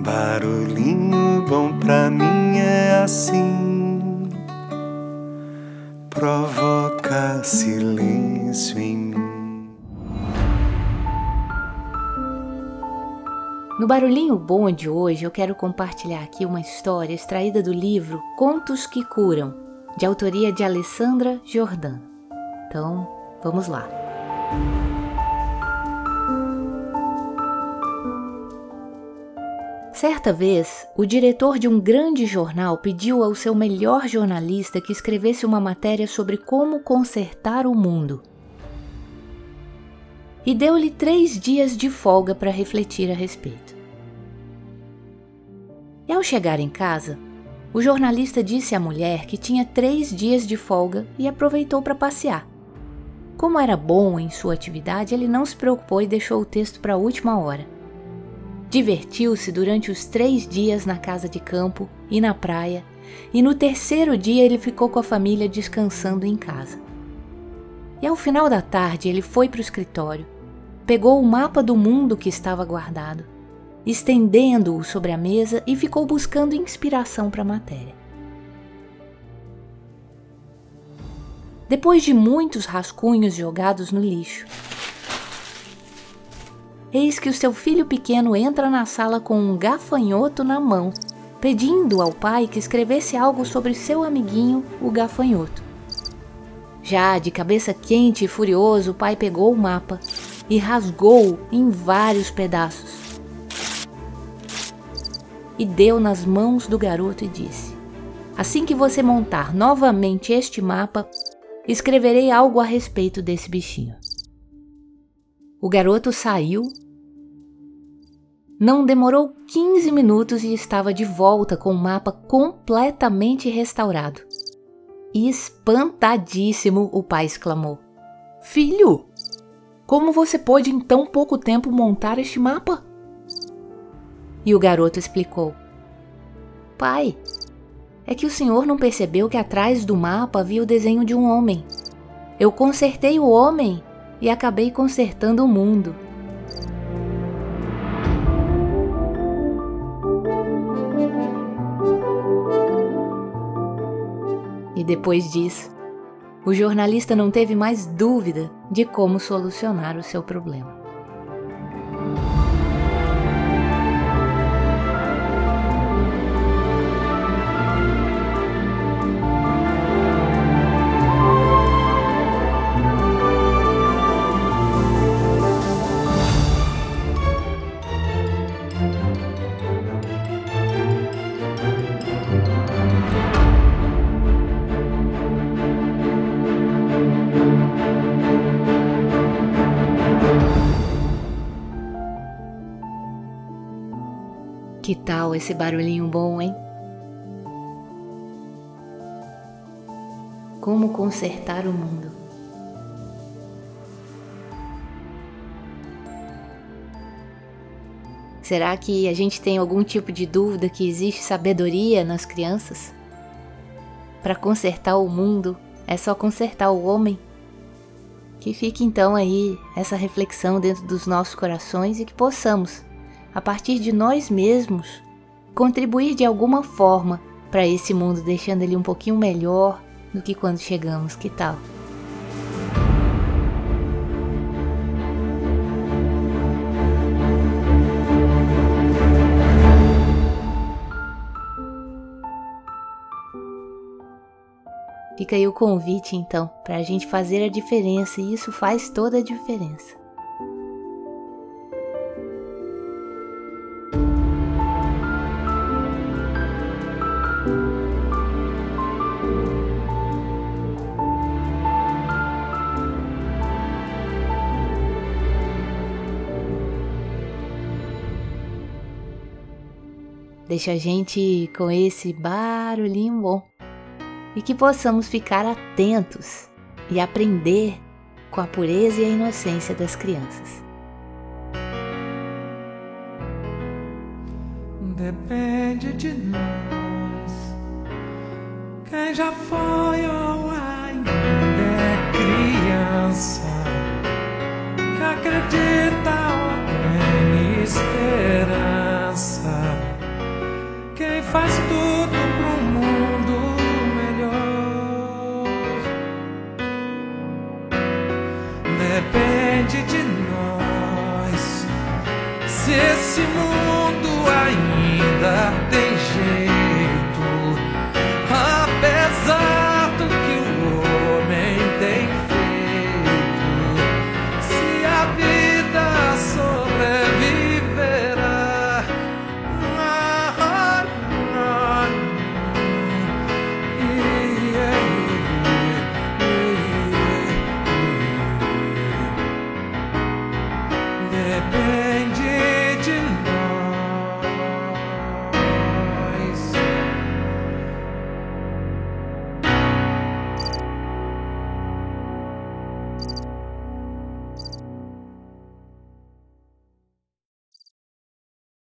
Barulhinho bom pra mim é assim, provoca silêncio em mim. No Barulhinho Bom de hoje, eu quero compartilhar aqui uma história extraída do livro Contos que Curam, de autoria de Alessandra Jordan. Então, vamos lá. Certa vez, o diretor de um grande jornal pediu ao seu melhor jornalista que escrevesse uma matéria sobre como consertar o mundo. E deu-lhe três dias de folga para refletir a respeito. E ao chegar em casa, o jornalista disse à mulher que tinha três dias de folga e aproveitou para passear. Como era bom em sua atividade, ele não se preocupou e deixou o texto para a última hora. Divertiu-se durante os três dias na casa de campo e na praia, e no terceiro dia ele ficou com a família descansando em casa. E ao final da tarde ele foi para o escritório, pegou o mapa do mundo que estava guardado, estendendo-o sobre a mesa e ficou buscando inspiração para a matéria. Depois de muitos rascunhos jogados no lixo, eis que o seu filho pequeno entra na sala com um gafanhoto na mão, pedindo ao pai que escrevesse algo sobre seu amiguinho, o gafanhoto. Já de cabeça quente e furioso, o pai pegou o mapa e rasgou-o em vários pedaços. E deu nas mãos do garoto e disse: Assim que você montar novamente este mapa, escreverei algo a respeito desse bichinho. O garoto saiu não demorou 15 minutos e estava de volta com o mapa completamente restaurado. Espantadíssimo, o pai exclamou: Filho, como você pôde em tão pouco tempo montar este mapa? E o garoto explicou: Pai, é que o senhor não percebeu que atrás do mapa havia o desenho de um homem. Eu consertei o homem e acabei consertando o mundo. E depois disso, o jornalista não teve mais dúvida de como solucionar o seu problema. Que tal esse barulhinho bom, hein? Como consertar o mundo? Será que a gente tem algum tipo de dúvida que existe sabedoria nas crianças? Para consertar o mundo é só consertar o homem? Que fique então aí essa reflexão dentro dos nossos corações e que possamos a partir de nós mesmos, contribuir de alguma forma para esse mundo, deixando ele um pouquinho melhor do que quando chegamos. Que tal? Fica aí o convite então para a gente fazer a diferença e isso faz toda a diferença. Deixa a gente com esse barulhinho bom e que possamos ficar atentos e aprender com a pureza e a inocência das crianças. Depende de nós, quem já foi ou ainda nós se